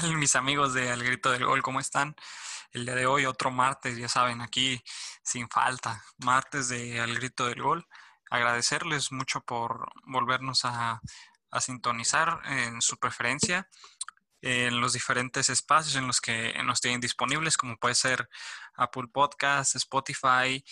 mis amigos de Al Grito del Gol? ¿Cómo están? El día de hoy, otro martes, ya saben, aquí sin falta, martes de Al Grito del Gol. Agradecerles mucho por volvernos a, a sintonizar en su preferencia en los diferentes espacios en los que nos tienen disponibles, como puede ser Apple Podcast, Spotify,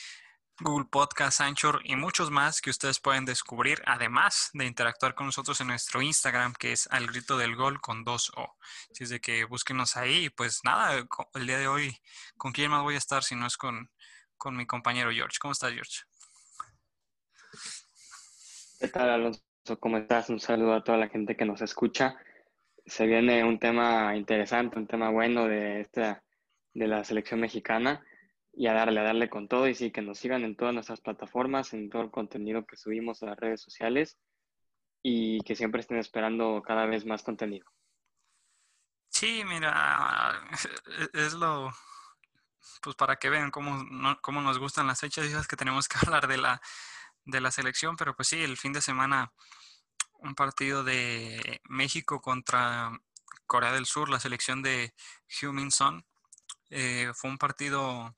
Google Podcast, Anchor y muchos más que ustedes pueden descubrir, además de interactuar con nosotros en nuestro Instagram, que es al grito del gol con dos O. Así es de que búsquenos ahí. Pues nada, el día de hoy, ¿con quién más voy a estar si no es con, con mi compañero George? ¿Cómo estás, George? ¿Qué tal, Alonso? ¿Cómo estás? Un saludo a toda la gente que nos escucha. Se viene un tema interesante, un tema bueno de esta de la selección mexicana y a darle, a darle con todo y sí, que nos sigan en todas nuestras plataformas, en todo el contenido que subimos a las redes sociales y que siempre estén esperando cada vez más contenido. Sí, mira, es lo, pues para que vean cómo, cómo nos gustan las fechas, es que tenemos que hablar de la, de la selección, pero pues sí, el fin de semana un partido de México contra Corea del Sur, la selección de Heung-Min Son. Eh, fue un partido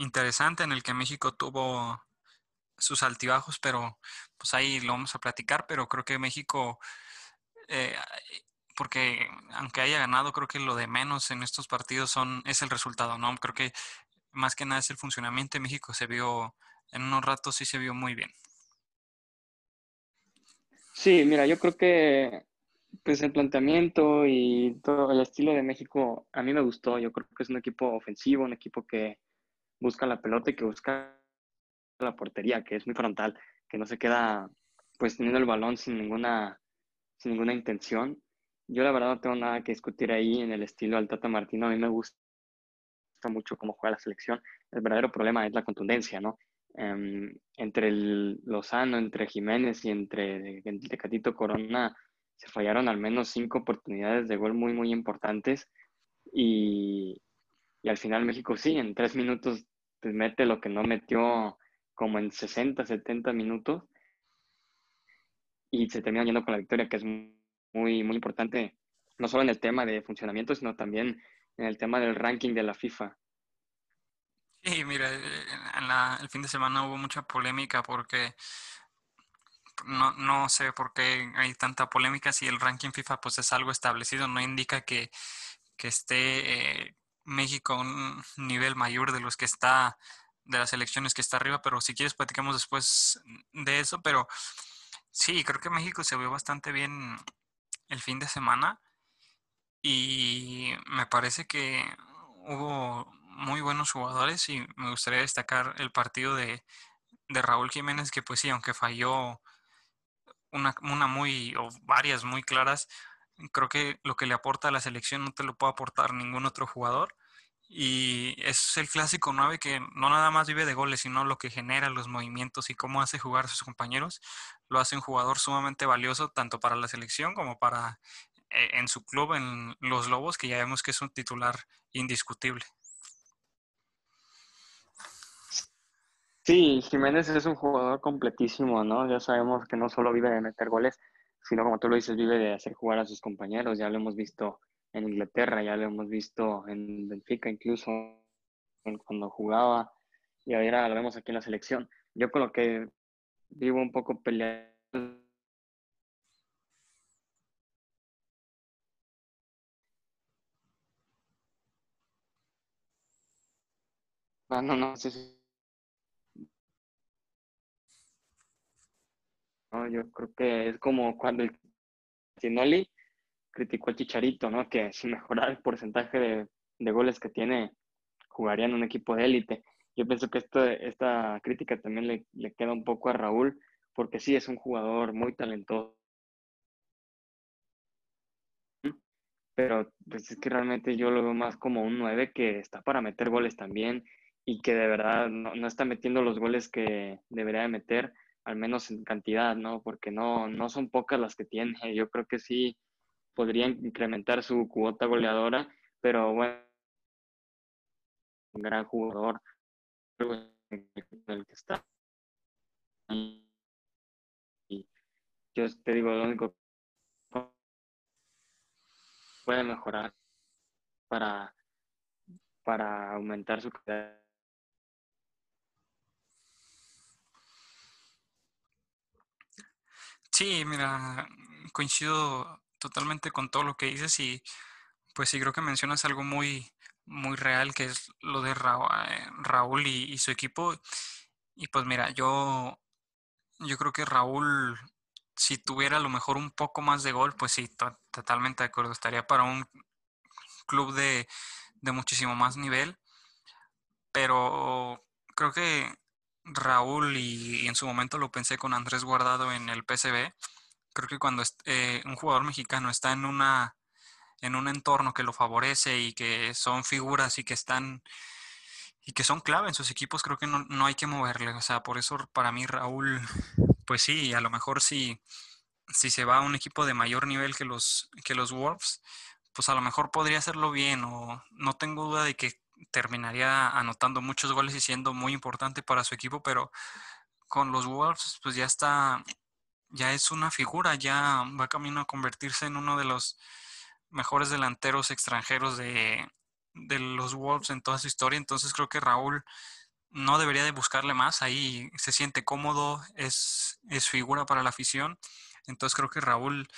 interesante en el que México tuvo sus altibajos, pero pues ahí lo vamos a platicar, pero creo que México, eh, porque aunque haya ganado, creo que lo de menos en estos partidos son, es el resultado, ¿no? Creo que más que nada es el funcionamiento de México, se vio, en unos ratos sí se vio muy bien. Sí, mira, yo creo que pues el planteamiento y todo el estilo de México a mí me gustó. Yo creo que es un equipo ofensivo, un equipo que busca la pelota y que busca la portería, que es muy frontal, que no se queda pues teniendo el balón sin ninguna, sin ninguna intención. Yo la verdad no tengo nada que discutir ahí en el estilo del Tata Martino. A mí me gusta mucho cómo juega la selección. El verdadero problema es la contundencia, ¿no? Em, entre el Lozano, entre Jiménez y entre el Tecatito Corona se fallaron al menos cinco oportunidades de gol muy, muy importantes. Y, y al final México sí, en tres minutos pues mete lo que no metió como en 60, 70 minutos y se termina yendo con la victoria, que es muy, muy importante, no solo en el tema de funcionamiento, sino también en el tema del ranking de la FIFA. Sí, mira, eh, en el fin de semana hubo mucha polémica porque no, no sé por qué hay tanta polémica si el ranking FIFA pues es algo establecido, no indica que, que esté eh, México a un nivel mayor de los que está, de las elecciones que está arriba, pero si quieres platicamos después de eso, pero sí, creo que México se vio bastante bien el fin de semana y me parece que hubo muy buenos jugadores y me gustaría destacar el partido de, de Raúl Jiménez, que pues sí, aunque falló una, una muy, o varias muy claras, creo que lo que le aporta a la selección no te lo puede aportar ningún otro jugador. Y es el clásico 9 que no nada más vive de goles, sino lo que genera los movimientos y cómo hace jugar a sus compañeros. Lo hace un jugador sumamente valioso tanto para la selección como para eh, en su club, en los Lobos, que ya vemos que es un titular indiscutible. Sí, Jiménez es un jugador completísimo, ¿no? Ya sabemos que no solo vive de meter goles, sino como tú lo dices, vive de hacer jugar a sus compañeros. Ya lo hemos visto en Inglaterra, ya lo hemos visto en Benfica incluso cuando jugaba y ahora lo vemos aquí en la selección. Yo con lo que vivo un poco peleado No, no, no, No, yo creo que es como cuando el Tinoli criticó al Chicharito, ¿no? Que si mejorara el porcentaje de, de, goles que tiene, jugaría en un equipo de élite. Yo pienso que esto, esta crítica también le, le, queda un poco a Raúl, porque sí es un jugador muy talentoso. Pero pues es que realmente yo lo veo más como un 9 que está para meter goles también y que de verdad no, no está metiendo los goles que debería de meter al menos en cantidad, ¿no? Porque no, no son pocas las que tiene. Yo creo que sí podrían incrementar su cuota goleadora, pero bueno, gran jugador, el que está. Y yo te digo, lo único que puede mejorar para, para aumentar su calidad. Sí, mira, coincido totalmente con todo lo que dices y pues sí creo que mencionas algo muy, muy real que es lo de Raúl y, su equipo. Y pues mira, yo, yo creo que Raúl, si tuviera a lo mejor un poco más de gol, pues sí, totalmente de acuerdo. Estaría para un club de, de muchísimo más nivel. Pero creo que Raúl, y, en su momento lo pensé con Andrés Guardado en el PCB, creo que cuando eh, un jugador mexicano está en una en un entorno que lo favorece y que son figuras y que están y que son clave en sus equipos, creo que no, no hay que moverle. O sea, por eso para mí Raúl, pues sí, a lo mejor si, si se va a un equipo de mayor nivel que los, que los Wolves, pues a lo mejor podría hacerlo bien o no tengo duda de que terminaría anotando muchos goles y siendo muy importante para su equipo, pero con los Wolves pues ya está, ya es una figura, ya va camino a convertirse en uno de los mejores delanteros extranjeros de, los Wolves en toda su historia. Entonces creo que Raúl no debería de buscarle más. Ahí se siente cómodo, es, es figura para la afición. Entonces creo que Raúl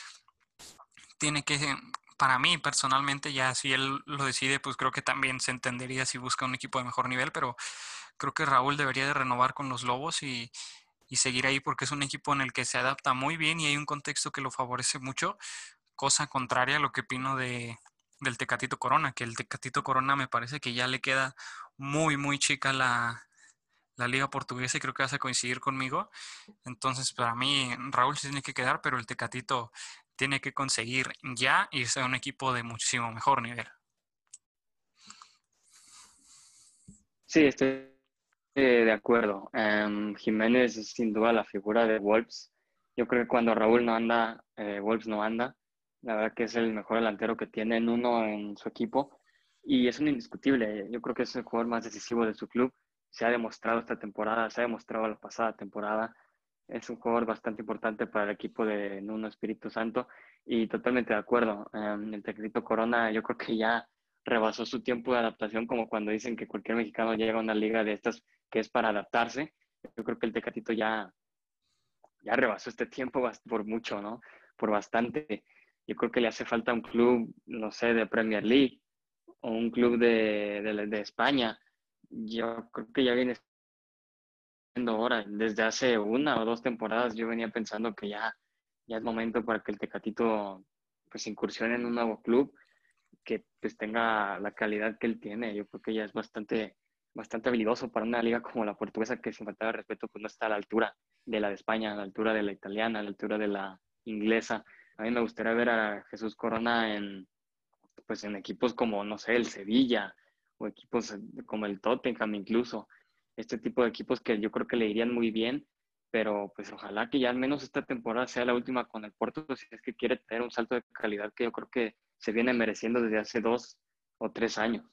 tiene que, para mí personalmente, ya si él lo decide, pues creo que también se entendería si busca un equipo de mejor nivel, pero creo que Raúl debería de renovar con los Lobos y, y seguir ahí porque es un equipo en el que se adapta muy bien y hay un contexto que lo favorece mucho cosa contraria a lo que opino de, del Tecatito Corona, que el Tecatito Corona me parece que ya le queda muy, muy chica la, liga portuguesa y creo que vas a coincidir conmigo. Entonces, para mí, Raúl se tiene que quedar, pero el Tecatito tiene que conseguir ya irse a un equipo de muchísimo mejor nivel. Sí, estoy de acuerdo. Em, Jiménez es sin duda la figura de Wolves. Yo creo que cuando Raúl no anda, eh, Wolves no anda. La verdad que es el mejor delantero que tiene en uno en su equipo y es un indiscutible. Yo creo que es el jugador más decisivo de su club. Se ha demostrado esta temporada, se ha demostrado la pasada temporada. Es un jugador bastante importante para el equipo de Nuno Espíritu Santo y totalmente de acuerdo. Em, el Tecatito Corona yo creo que ya rebasó su tiempo de adaptación como cuando dicen que cualquier mexicano llega a una liga de estas que es para adaptarse. Yo creo que el Tecatito ya, ya rebasó este tiempo por mucho, ¿no? Por bastante. Yo creo que le hace falta un club, no sé, de Premier League o un club de, de, España. Yo creo que ya viene siendo hora. Desde hace una o dos temporadas yo venía pensando que ya, ya es momento para que el Tecatito pues incursione en un nuevo club que pues tenga la calidad que él tiene. Yo creo que ya es bastante, bastante habilidoso para una liga como la portuguesa que sin falta de respeto pues no está a la altura de la de España, a la altura de la italiana, a la altura de la inglesa. A mí me gustaría ver a Jesús Corona en, pues en equipos como, no sé, el Sevilla o equipos como el Tottenham incluso. Este tipo de equipos que yo creo que le irían muy bien, pero pues ojalá que ya al menos esta temporada sea la última con el Porto, si es que quiere tener un salto de calidad que yo creo que se viene mereciendo desde hace dos o tres años.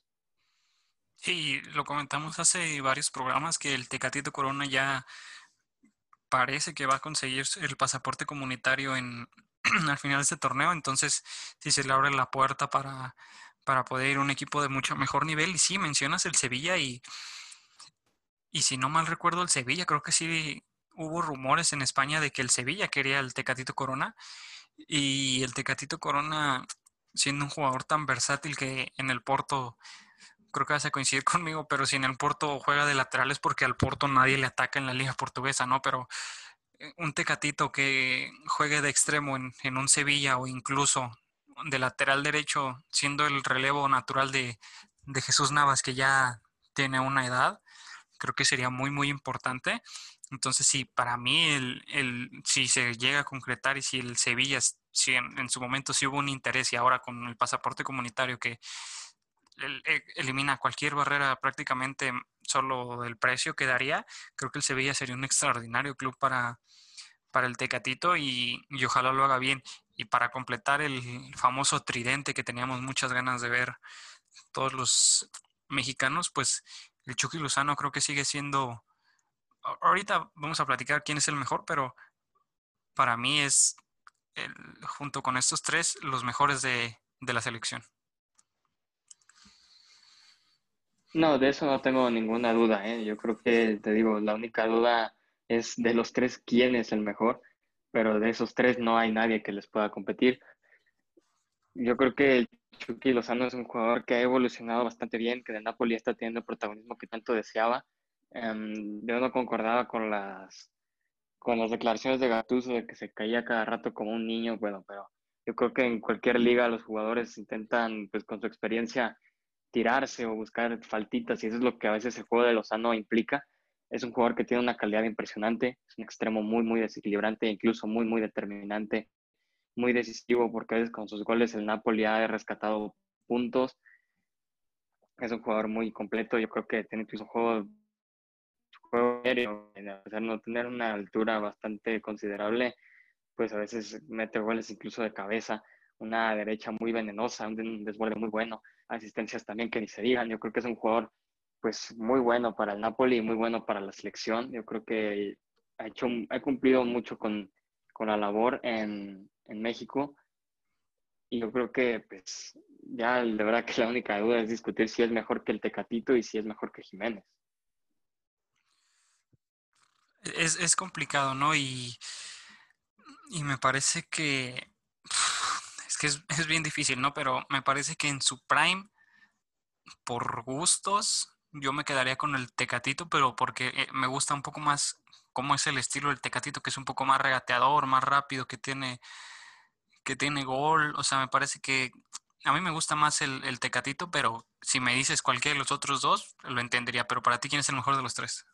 Sí, lo comentamos hace varios programas que el Tecatito Corona ya parece que va a conseguir el pasaporte comunitario en, al final de este torneo. Entonces, si se le abre la puerta para, para poder ir a un equipo de mucho mejor nivel. Y sí, mencionas el Sevilla y, y si no mal recuerdo, el Sevilla, creo que sí hubo rumores en España de que el Sevilla quería el Tecatito Corona. Y el Tecatito Corona, siendo un jugador tan versátil que en el Porto, creo que vas a coincidir conmigo, pero si en el Porto juega de lateral es porque al Porto nadie le ataca en la liga portuguesa, ¿no? Pero un Tecatito que juegue de extremo en, un Sevilla o incluso de lateral derecho, siendo el relevo natural de, Jesús Navas, que ya tiene una edad, creo que sería muy, muy importante. Entonces, sí, para mí, el, si se llega a concretar y si el Sevilla, si en, su momento sí hubo un interés y ahora con el pasaporte comunitario que elimina cualquier barrera prácticamente solo del precio que daría, creo que el Sevilla sería un extraordinario club para, para el Tecatito y, ojalá lo haga bien. Y para completar el famoso tridente que teníamos muchas ganas de ver todos los mexicanos, pues el Chucky Lozano creo que sigue siendo... Ahorita vamos a platicar quién es el mejor, pero para mí es, junto con estos tres, los mejores de, de la selección. No, de eso no tengo ninguna duda. ¿eh? Yo creo que, te digo, la única duda es de los tres quién es el mejor, pero de esos tres no hay nadie que les pueda competir. Yo creo que Chucky Lozano es un jugador que ha evolucionado bastante bien, que de Napoli está teniendo el protagonismo que tanto deseaba. Um, yo no concordaba con las, con las declaraciones de Gattuso de que se caía cada rato como un niño, bueno, pero yo creo que en cualquier liga los jugadores intentan, pues con su experiencia, tirarse o buscar faltitas, y eso es lo que a veces el juego de Lozano implica. Es un jugador que tiene una calidad impresionante, es un extremo muy, muy desequilibrante, incluso muy, muy determinante, muy decisivo, porque a veces con sus goles el Napoli ha rescatado puntos. Es un jugador muy completo, yo creo que tiene incluso un juego, juego aéreo, a no tener una altura bastante considerable, pues a veces mete goles incluso de cabeza, una derecha muy venenosa, un desborde muy bueno asistencias también que ni se digan. Yo creo que es un jugador pues muy bueno para el Napoli y muy bueno para la selección. Yo creo que ha, hecho, ha cumplido mucho con, con la labor en, en, México. Y yo creo que pues ya de verdad que la única duda es discutir si es mejor que el Tecatito y si es mejor que Jiménez. Es, es complicado, ¿no? Y, y me parece que que es, bien difícil, ¿no? Pero me parece que en su prime, por gustos, yo me quedaría con el Tecatito, pero porque eh, me gusta un poco más cómo es el estilo del Tecatito, que es un poco más regateador, más rápido, que tiene, que tiene gol. O sea, me parece que a mí me gusta más el, el Tecatito, pero si me dices cualquiera de los otros dos, lo entendería. Pero para ti, ¿quién es el mejor de los tres?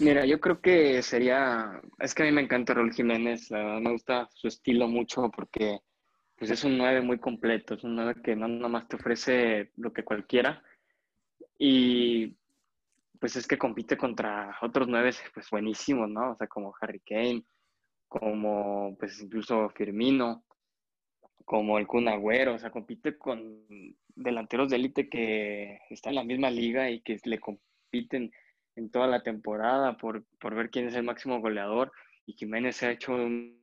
Mira, yo creo que sería, es que a mí me encanta Raúl Jiménez, verdad me gusta su estilo mucho porque pues es un 9 muy completo, es un 9 que no nomás te ofrece lo que cualquiera y pues es que compite contra otros 9 pues buenísimos, ¿no? O sea, como Harry Kane, como pues incluso Firmino, como el Kun Agüero, o sea, compite con delanteros de élite que están en la misma liga y que le compiten en toda la temporada por, por ver quién es el máximo goleador y Jiménez se ha hecho un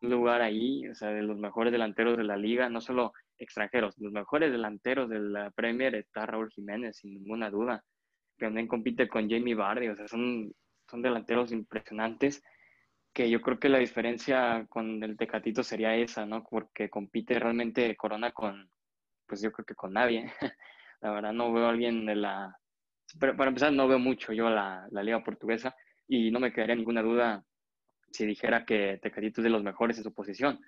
lugar ahí, o sea, de los mejores delanteros de la liga, no solo extranjeros, los mejores delanteros de la Premier está Raúl Jiménez, sin ninguna duda. También compite con Jamie Vardy, o sea, son, son delanteros impresionantes que yo creo que la diferencia con el Tecatito sería esa, ¿no? Porque compite realmente Corona con, pues yo creo que con nadie. la verdad no veo a alguien de la, pero para empezar, no veo mucho yo la, la liga portuguesa y no me quedaría ninguna duda si dijera que Tecatito es de los mejores en su posición.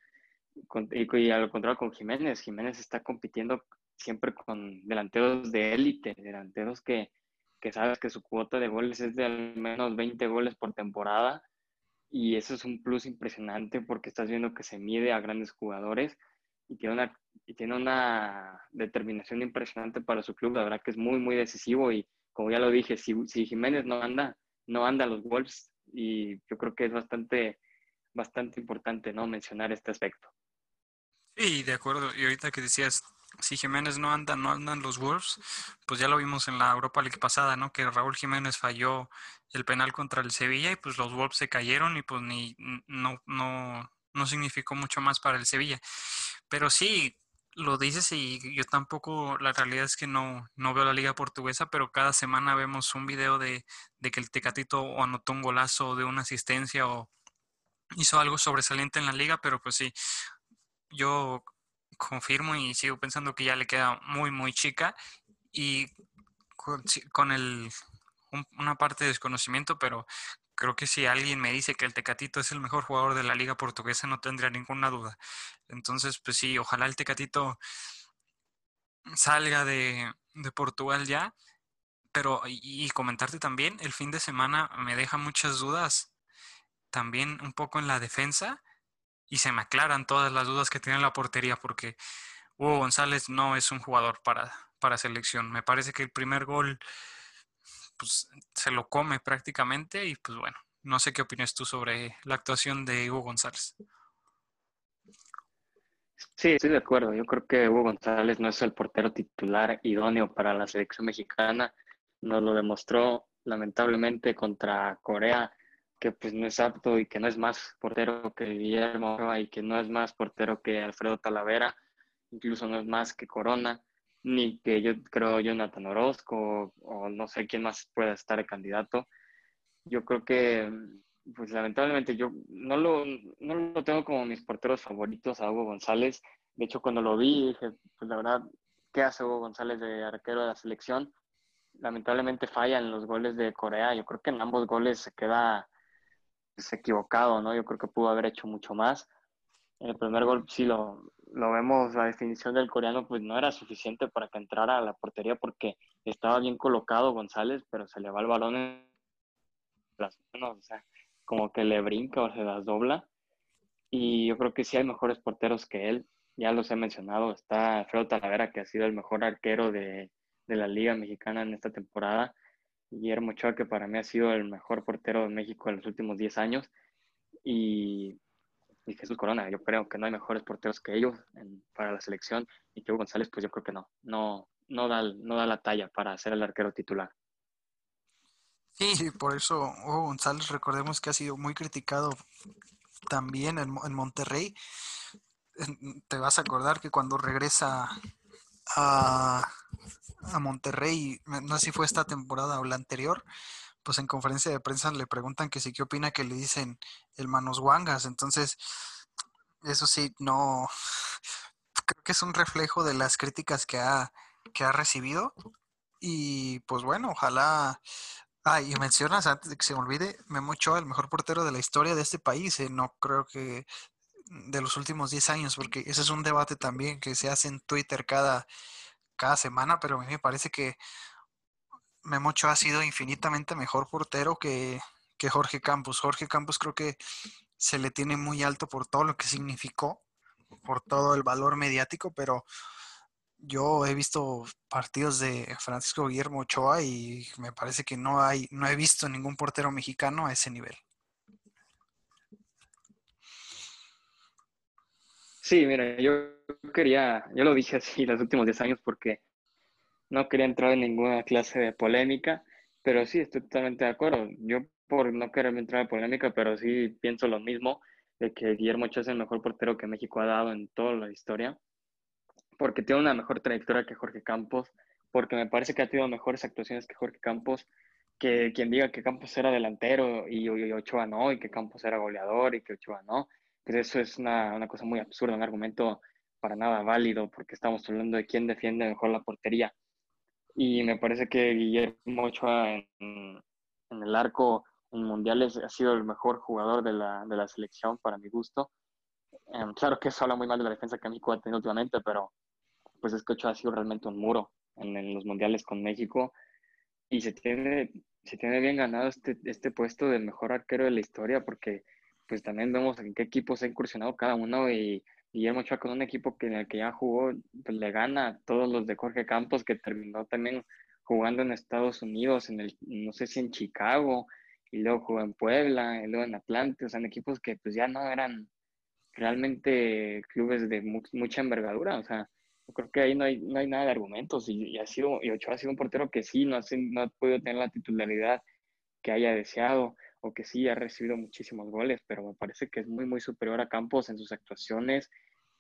y, y, al contrario con Jiménez, Jiménez está compitiendo siempre con delanteros de élite, delanteros que, que sabes que su cuota de goles es de al menos 20 goles por temporada y eso es un plus impresionante porque estás viendo que se mide a grandes jugadores y tiene una, y tiene una determinación impresionante para su club, la verdad que es muy, muy decisivo y como ya lo dije, si, Jiménez no anda, no anda los Wolves y yo creo que es bastante, bastante importante ¿no? mencionar este aspecto. Sí, de acuerdo. Y ahorita que decías, si Jiménez no anda, no andan los Wolves, pues ya lo vimos en la Europa League pasada, ¿no? Que Raúl Jiménez falló el penal contra el Sevilla y pues los Wolves se cayeron y pues ni no, no, no significó mucho más para el Sevilla. Pero sí, lo dices y yo tampoco, la realidad es que no, no veo la liga portuguesa, pero cada semana vemos un video de, que el Tecatito o anotó un golazo de una asistencia o hizo algo sobresaliente en la liga, pero pues sí, yo confirmo y sigo pensando que ya le queda muy, muy chica y con, con el, una parte de desconocimiento, pero creo que si alguien me dice que el Tecatito es el mejor jugador de la liga portuguesa, no tendría ninguna duda. Entonces, pues sí, ojalá el Tecatito salga de, Portugal ya. Pero, y, comentarte también, el fin de semana me deja muchas dudas también un poco en la defensa y se me aclaran todas las dudas que tiene en la portería porque Hugo González no es un jugador para, para selección. Me parece que el primer gol pues se lo come prácticamente y pues bueno, no sé qué opinas tú sobre la actuación de Hugo González. Sí, estoy de acuerdo. Yo creo que Hugo González no es el portero titular idóneo para la selección mexicana. Nos lo demostró lamentablemente contra Corea, que pues no es apto y que no es más portero que Guillermo y que no es más portero que Alfredo Talavera, incluso no es más que Corona, ni que yo creo Jonathan Orozco o, no sé quién más pueda estar candidato. Yo creo que pues lamentablemente yo no lo, no lo tengo como mis porteros favoritos a Hugo González. De hecho, cuando lo vi, dije, pues la verdad, ¿qué hace Hugo González de arquero de la selección? Lamentablemente falla en los goles de Corea. Yo creo que en ambos goles se queda pues, equivocado, ¿no? Yo creo que pudo haber hecho mucho más. En el primer gol, sí lo, lo vemos, la definición del coreano, pues no era suficiente para que entrara a la portería porque estaba bien colocado González, pero se le va el balón en las manos. O sea, como que le brinca o se las dobla. Y yo creo que sí hay mejores porteros que él. Ya los he mencionado. Está Alfredo Talavera, que ha sido el mejor arquero de, la Liga Mexicana en esta temporada. Guillermo Ochoa, que para mí ha sido el mejor portero de México en los últimos 10 años. Y, Jesús Corona, yo creo que no hay mejores porteros que ellos para la selección. Y que González, pues yo creo que no. No, no, da, no da la talla para ser el arquero titular. Sí, por eso Hugo González, recordemos que ha sido muy criticado también en, Monterrey. Te vas a acordar que cuando regresa a, a Monterrey, no sé si fue esta temporada o la anterior, pues en conferencia de prensa le preguntan que sí, qué opina que le dicen el Manos Wangas. Entonces, eso sí, no, creo que es un reflejo de las críticas que ha, que ha recibido. Y pues bueno, ojalá Ah, y mencionas antes de que se me olvide, Memo Ochoa, el mejor portero de la historia de este país. Eh, no creo que de los últimos 10 años, porque ese es un debate también que se hace en Twitter cada, cada semana, pero a mí me parece que Memo Ochoa ha sido infinitamente mejor portero que, que Jorge Campos. Jorge Campos creo que se le tiene muy alto por todo lo que significó, por todo el valor mediático, pero yo he visto partidos de Francisco Guillermo Ochoa y me parece que no hay, no he visto ningún portero mexicano a ese nivel. Sí, mira, yo quería, yo lo dije así los últimos 10 años porque no quería entrar en ninguna clase de polémica, pero sí, estoy totalmente de acuerdo. Yo por no querer entrar en polémica, pero sí pienso lo mismo, de que Guillermo Ochoa es el mejor portero que México ha dado en toda la historia porque tiene una mejor trayectoria que Jorge Campos, porque me parece que ha tenido mejores actuaciones que Jorge Campos, que quien diga que Campos era delantero y, Ochoa no, y que Campos era goleador y que Ochoa no, pues eso es una, una cosa muy absurda, un argumento para nada válido, porque estamos hablando de quién defiende mejor la portería. Y me parece que Guillermo Ochoa en, en el arco en mundiales ha sido el mejor jugador de la, de la selección para mi gusto. Em, claro que eso habla muy mal de la defensa que México ha tenido últimamente, pero pues es que Ochoa ha sido realmente un muro en, los mundiales con México y se tiene, se tiene bien ganado este, este puesto de mejor arquero de la historia porque pues también vemos en qué equipos ha incursionado cada uno y Guillermo Ochoa con un equipo que en el que ya jugó pues le gana a todos los de Jorge Campos que terminó también jugando en Estados Unidos, en el, no sé si en Chicago, y luego jugó en Puebla, y luego en Atlante, o sea, en equipos que pues ya no eran realmente clubes de mucha envergadura, o sea, yo creo que ahí no hay, no hay nada de argumentos y, ha sido, y Ochoa ha sido un portero que sí, no, no ha podido tener la titularidad que haya deseado o que sí ha recibido muchísimos goles, pero me parece que es muy, muy superior a Campos en sus actuaciones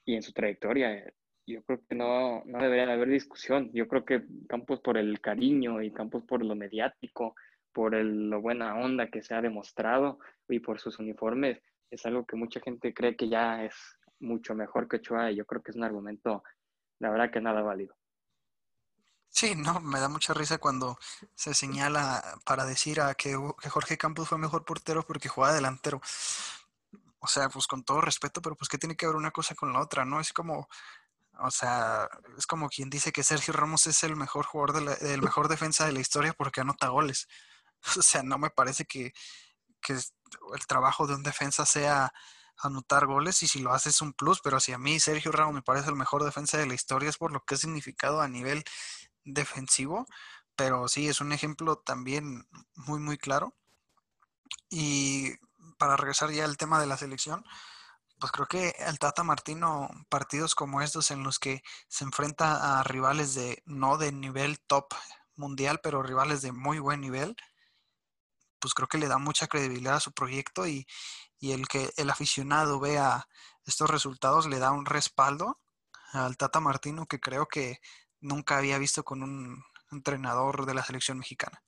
y en su trayectoria. Yo creo que no, no debería haber discusión. Yo creo que Campos por el cariño y Campos por lo mediático, por el, lo buena onda que se ha demostrado y por sus uniformes, es algo que mucha gente cree que ya es mucho mejor que Ochoa y yo creo que es un argumento la verdad que nada válido. Sí, no, me da mucha risa cuando se señala para decir a que, Jorge Campos fue mejor portero porque jugaba delantero. O sea, pues con todo respeto, pero pues que tiene que ver una cosa con la otra, ¿no? Es como, o sea, es como quien dice que Sergio Ramos es el mejor jugador, de el mejor defensa de la historia porque anota goles. O sea, no me parece que, que el trabajo de un defensa sea anotar goles y si lo hace es un plus, pero si a mí Sergio Ramos me parece el mejor defensa de la historia es por lo que ha significado a nivel defensivo, pero sí, es un ejemplo también muy, muy claro. Y para regresar ya al tema de la selección, Pues creo que el Tata Martino, partidos como estos en los que se enfrenta a rivales de no de nivel top mundial, pero rivales de muy buen nivel, pues creo que le da mucha credibilidad a su proyecto y, y el que el aficionado vea estos resultados le da un respaldo al Tata Martino que creo que nunca había visto con un entrenador de la selección mexicana.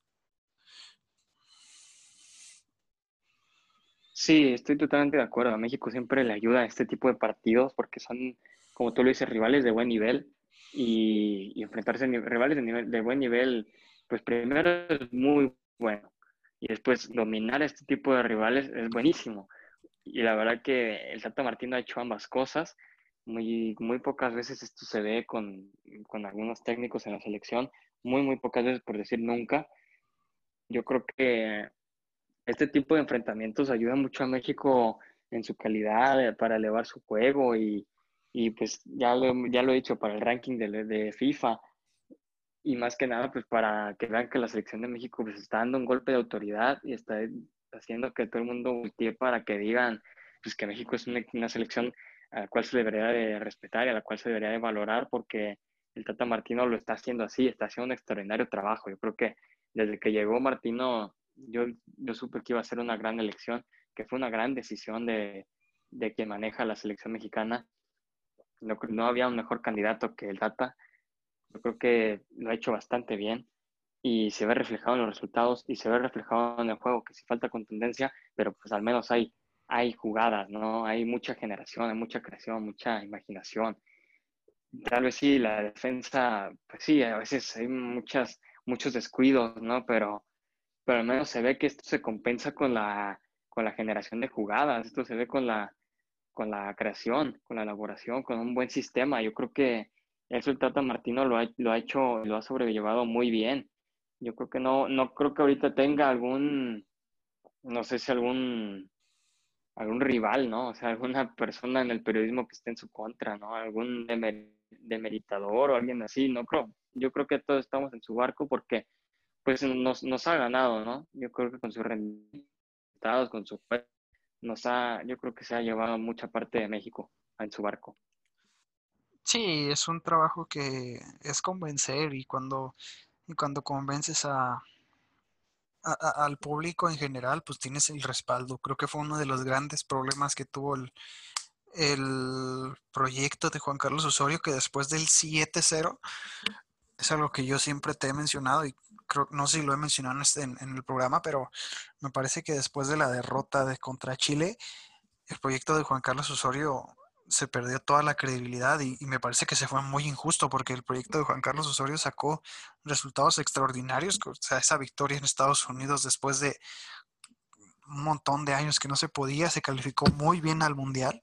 Sí, estoy totalmente de acuerdo. A México siempre le ayuda a este tipo de partidos porque son, como tú lo dices, rivales de buen nivel y, enfrentarse a rivales de, nivel, de buen nivel, pues primero es muy bueno y después dominar este tipo de rivales es buenísimo. Y la verdad que el Tata Martino ha hecho ambas cosas. Muy, muy pocas veces esto se ve con, con algunos técnicos en la selección, muy, muy pocas veces, por decir nunca. Yo creo que este tipo de enfrentamientos ayuda mucho a México en su calidad para elevar su juego y, y pues ya lo, ya lo he dicho para el ranking de, de, FIFA y más que nada pues para que vean que la selección de México pues está dando un golpe de autoridad y está haciendo que todo el mundo voltee para que digan pues que México es una, una selección a la cual se debería de respetar y a la cual se debería de valorar porque el Tata Martino lo está haciendo así, está haciendo un extraordinario trabajo. Yo creo que desde que llegó Martino yo, yo supe que iba a ser una gran elección, que fue una gran decisión de, de quien maneja la selección mexicana. No, no había un mejor candidato que el Tata. Yo creo que lo ha hecho bastante bien y se ve reflejado en los resultados y se ve reflejado en el juego, que sí falta contundencia, pero pues al menos hay, hay jugadas, ¿no? Hay mucha generación, hay mucha creación, mucha imaginación. Tal vez sí, la defensa, pues sí, a veces hay muchas, muchos descuidos, ¿no? Pero pero al menos se ve que esto se compensa con la, con la generación de jugadas, esto se ve con la, con la creación, con la elaboración, con un buen sistema. Yo creo que eso el Tata Martino lo ha, lo ha hecho, lo ha sobrellevado muy bien. Yo creo que no, no creo que ahorita tenga algún, no sé si algún, algún rival, ¿no? O sea, alguna persona en el periodismo que esté en su contra, ¿no? Algún demeritador o alguien así, no creo. Yo creo que todos estamos en su barco porque pues nos, nos ha ganado, ¿no? Yo creo que con sus resultados, con su nos ha, yo creo que se ha llevado mucha parte de México en su barco. Sí, es un trabajo que es convencer y cuando, y cuando convences a, al público en general, pues tienes el respaldo. Creo que fue uno de los grandes problemas que tuvo el, el proyecto de Juan Carlos Osorio, que después del 7-0, es algo que yo siempre te he mencionado y no sé si lo he mencionado este, en, el programa, pero me parece que después de la derrota de contra Chile, el proyecto de Juan Carlos Osorio se perdió toda la credibilidad y, me parece que se fue muy injusto porque el proyecto de Juan Carlos Osorio sacó resultados extraordinarios, o sea, esa victoria en Estados Unidos después de un montón de años que no se podía, se calificó muy bien al Mundial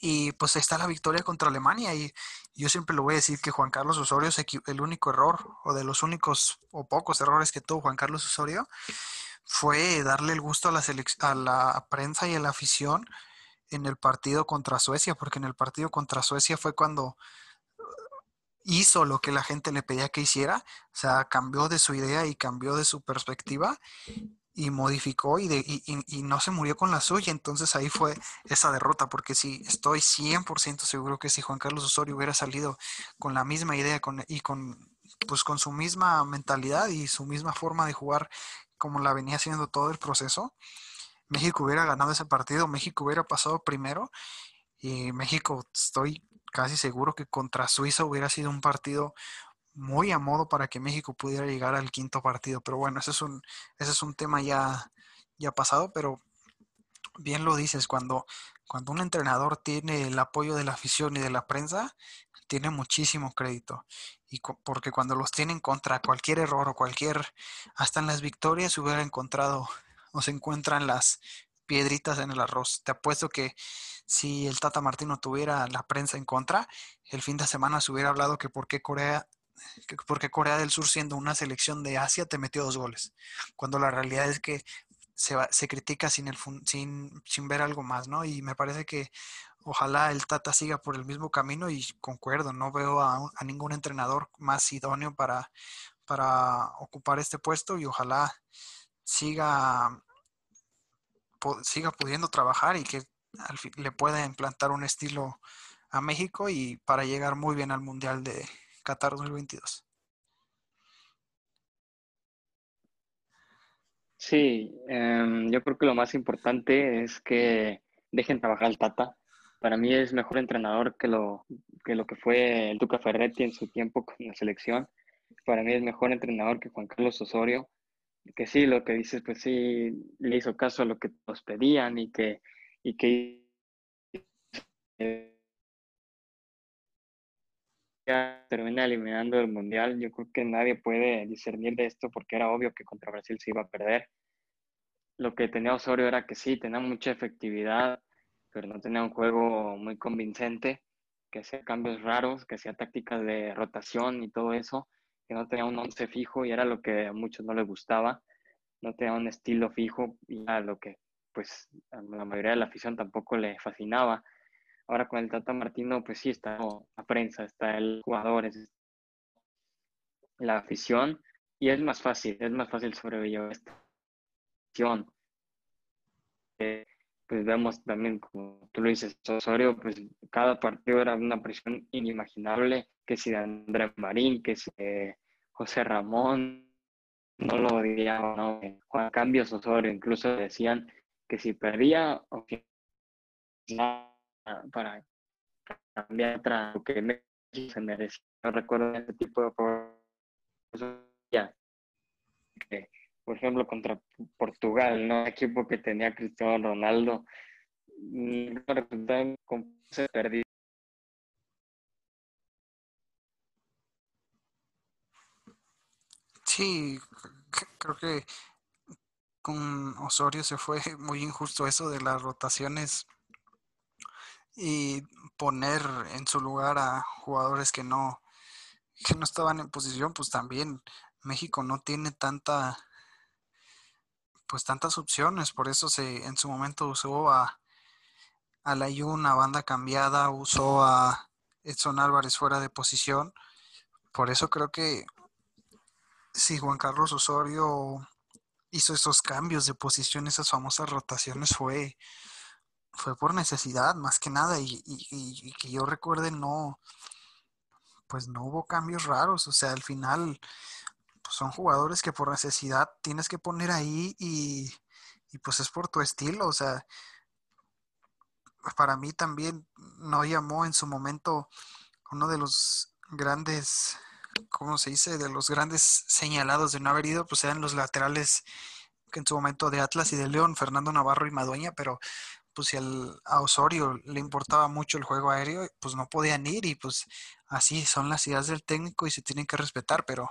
y pues ahí está la victoria contra Alemania. Y yo siempre lo voy a decir que Juan Carlos Osorio el único error, o de los únicos o pocos errores que tuvo Juan Carlos Osorio, fue darle el gusto a la, a la prensa y a la afición en el partido contra Suecia, porque en el partido contra Suecia fue cuando hizo lo que la gente le pedía que hiciera, o sea, cambió de su idea y cambió de su perspectiva y modificó y, no se murió con la suya. Entonces ahí fue esa derrota, porque sí, estoy 100% seguro que si Juan Carlos Osorio hubiera salido con la misma idea con, y con, pues, con su misma mentalidad y su misma forma de jugar como la venía haciendo todo el proceso, México hubiera ganado ese partido, México hubiera pasado primero y México estoy casi seguro que contra Suiza hubiera sido un partido muy a modo para que México pudiera llegar al quinto partido. Pero bueno, ese es un, ese es un tema ya, ya pasado, pero bien lo dices, cuando, cuando un entrenador tiene el apoyo de la afición y de la prensa, tiene muchísimo crédito. Y porque cuando los tienen contra cualquier error o cualquier, hasta en las victorias hubiera encontrado o se encuentran las piedritas en el arroz. Te apuesto que si el Tata Martino tuviera la prensa en contra, el fin de semana se hubiera hablado que por qué Corea porque Corea del Sur siendo una selección de Asia te metió dos goles, cuando la realidad es que se, se critica sin, el, sin, sin ver algo más, ¿no? Y me parece que ojalá el Tata siga por el mismo camino y concuerdo, no veo a, a ningún entrenador más idóneo para, para ocupar este puesto y ojalá siga, siga pudiendo trabajar y que le pueda implantar un estilo a México y para llegar muy bien al Mundial de Qatar 2022. Sí, em, yo creo que lo más importante es que dejen trabajar al Tata. Para mí es mejor entrenador que lo que, lo que fue el Tuca Ferretti en su tiempo con la selección. Para mí es mejor entrenador que Juan Carlos Osorio. Que sí, lo que dices, pues sí, le hizo caso a lo que nos pedían y que, y que termina eliminando el mundial. Yo creo que nadie puede discernir de esto porque era obvio que contra Brasil se iba a perder. Lo que tenía Osorio era que sí, tenía mucha efectividad, pero no tenía un juego muy convincente, que hacía cambios raros, que hacía tácticas de rotación y todo eso, que no tenía un once fijo y era lo que a muchos no les gustaba. No tenía un estilo fijo y era lo que pues a la mayoría de la afición tampoco le fascinaba Ahora con el Tata Martino, pues sí, está la prensa, está el jugador, la afición, y es más fácil, es más fácil sobrevivir esta afición. Eh, pues vemos también, como tú lo dices, Osorio, pues cada partido era una presión inimaginable, que si de Andrés Marín, que si de José Ramón, no lo odiaba, ¿no? Juan Cambios Osorio, incluso decían que si perdía o que para cambiar otra lo que se merecía. No recuerdo ese tipo de que, por ejemplo, contra Portugal, ¿no? equipo que tenía Cristiano Ronaldo, con se perdido. Sí, creo que con Osorio se fue muy injusto eso de las rotaciones y poner en su lugar a jugadores que no, que no estaban en posición, pues también México no tiene tanta pues tantas opciones, por eso se en su momento usó a, a la una banda cambiada, usó a Edson Álvarez fuera de posición. Por eso creo que si Juan Carlos Osorio hizo esos cambios de posición, esas famosas rotaciones, fue, fue por necesidad más que nada y, que yo recuerde no pues no hubo cambios raros o sea al final pues son jugadores que por necesidad tienes que poner ahí y, pues es por tu estilo o sea para mí también no llamó en su momento uno de los grandes ¿cómo se dice? de los grandes señalados de no haber ido pues eran los laterales que en su momento de Atlas y de León, Fernando Navarro y Madueña, pero pues si a Osorio le importaba mucho el juego aéreo, pues no podían ir y pues así son las ideas del técnico y se tienen que respetar, pero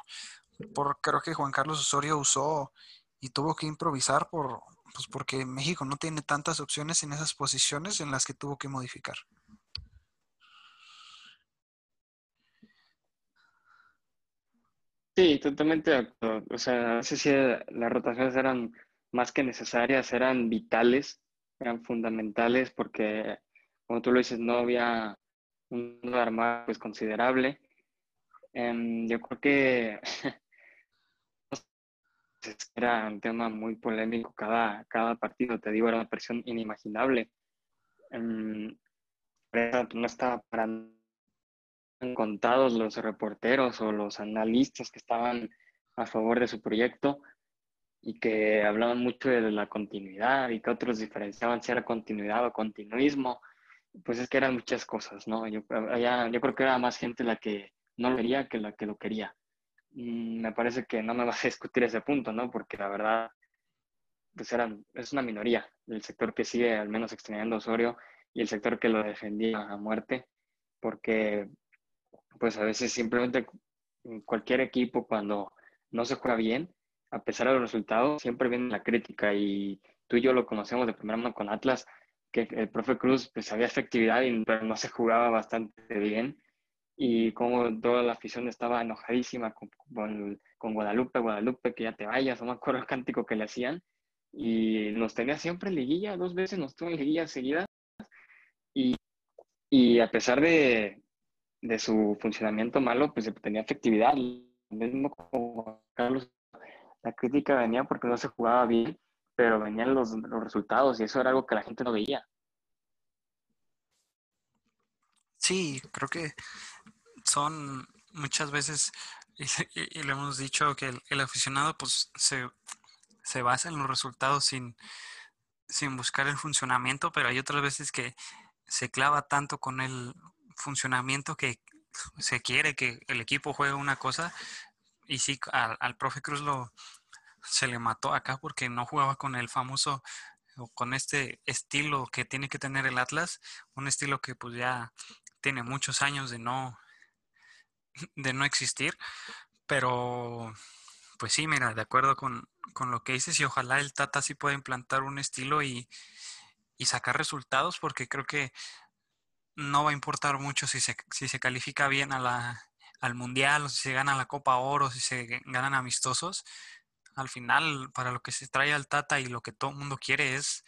por, creo que Juan Carlos Osorio usó y tuvo que improvisar por, pues porque México no tiene tantas opciones en esas posiciones en las que tuvo que modificar. Sí, totalmente O sea, a veces sí las rotaciones eran más que necesarias, eran vitales eran fundamentales porque, como tú lo dices, no había un armado pues, considerable. Em, yo creo que era un tema muy polémico cada, cada partido, te digo, era una presión inimaginable. No estaba para contados los reporteros o los analistas que estaban a favor de su proyecto y que hablaban mucho de la continuidad y que otros diferenciaban si era continuidad o continuismo, pues es que eran muchas cosas, ¿no? Yo, yo creo que era más gente la que no lo quería que la que lo quería. Mm, me parece que no me vas a discutir ese punto, ¿no? Porque la verdad, pues eran, es una minoría el sector que sigue al menos extrañando Osorio y el sector que lo defendía a muerte, porque pues a veces simplemente cualquier equipo cuando no se juega bien, a pesar de los resultados, siempre viene la crítica y tú y yo lo conocemos de primera mano con Atlas, que el profe Cruz pues había efectividad, pero no se jugaba bastante bien y como toda la afición estaba enojadísima con, con, Guadalupe, Guadalupe, que ya te vayas, no me acuerdo el cántico que le hacían y nos tenía siempre en liguilla, dos veces nos tuvo en liguilla seguida y, y a pesar de, de su funcionamiento malo, pues tenía efectividad, mismo como Carlos la crítica venía porque no se jugaba bien, pero venían los, los resultados y eso era algo que la gente no veía. Sí, creo que son muchas veces, y, le hemos dicho que el, aficionado pues se, se, basa en los resultados sin, sin buscar el funcionamiento, pero hay otras veces que se clava tanto con el funcionamiento que se quiere que el equipo juegue una cosa y sí, al, al profe Cruz lo se le mató acá porque no jugaba con el famoso o con este estilo que tiene que tener el Atlas, un estilo que pues ya tiene muchos años de no de no existir, pero pues sí, mira, de acuerdo con, con lo que dices y ojalá el Tata sí pueda implantar un estilo y, y sacar resultados porque creo que no va a importar mucho si se, si se califica bien a la, al Mundial si se gana la Copa Oro, si se ganan amistosos. Al final, para lo que se trae al Tata y lo que todo el mundo quiere es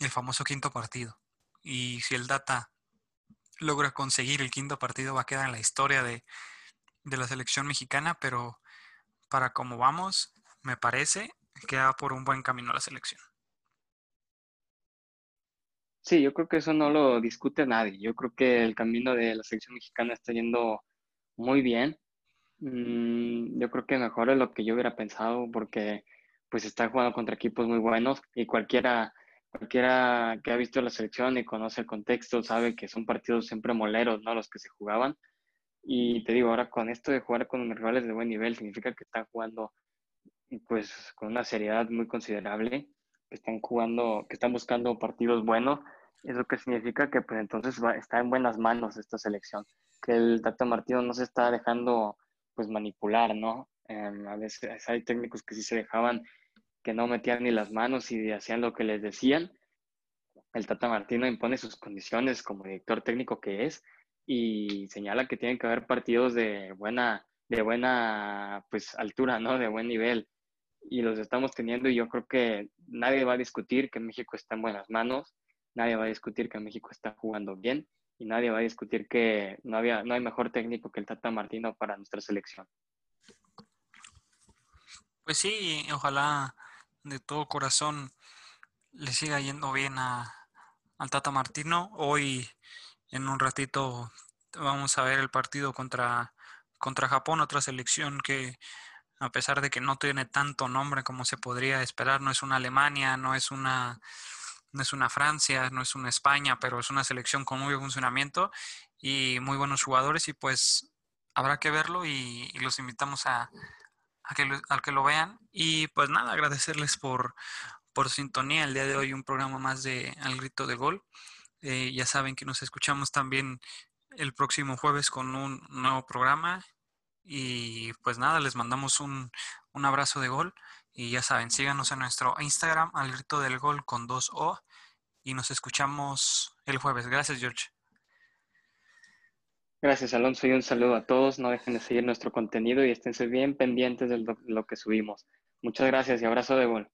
el famoso quinto partido. Y si el Tata logra conseguir el quinto partido, va a quedar en la historia de, de la selección mexicana, pero para cómo vamos, me parece que va por un buen camino la selección. Sí, yo creo que eso no lo discute nadie. Yo creo que el camino de la selección mexicana está yendo muy bien. Mm, yo creo que mejor de lo que yo hubiera pensado porque pues está jugando contra equipos muy buenos y cualquiera, cualquiera que ha visto la selección y conoce el contexto sabe que son partidos siempre moleros, ¿no? Los que se jugaban. Y te digo, ahora con esto de jugar con rivales de buen nivel significa que están jugando pues con una seriedad muy considerable, que están jugando, que están buscando partidos buenos eso que significa que pues entonces va, está en buenas manos esta selección, que el Tata Martino no se está dejando pues manipular, ¿no? Em, a veces hay técnicos que sí se dejaban, que no metían ni las manos y hacían lo que les decían. El Tata Martino impone sus condiciones como director técnico que es y señala que tienen que haber partidos de buena, de buena pues altura, ¿no? De buen nivel. Y los estamos teniendo y yo creo que nadie va a discutir que México está en buenas manos nadie va a discutir que México está jugando bien y nadie va a discutir que no, había, no hay mejor técnico que el Tata Martino para nuestra selección. Pues sí, ojalá de todo corazón le siga yendo bien a, al Tata Martino. Hoy, en un ratito, vamos a ver el partido contra, contra Japón, otra selección que a pesar de que no tiene tanto nombre como se podría esperar, no es una Alemania, no es una no es una Francia, no es una España, pero es una selección con muy buen funcionamiento y muy buenos jugadores y pues habrá que verlo y, los invitamos a, que lo, que lo vean y pues nada, agradecerles por, por sintonía el día de hoy un programa más de Al Grito de Gol. Eh, ya saben que nos escuchamos también el próximo jueves con un nuevo programa y pues nada, les mandamos un, un abrazo de gol. Y ya saben, síganos en nuestro Instagram, al grito del gol con dos O. Y nos escuchamos el jueves. Gracias, George. Gracias, Alonso, y un saludo a todos. No dejen de seguir nuestro contenido y esténse bien pendientes de lo que subimos. Muchas gracias y abrazo de gol.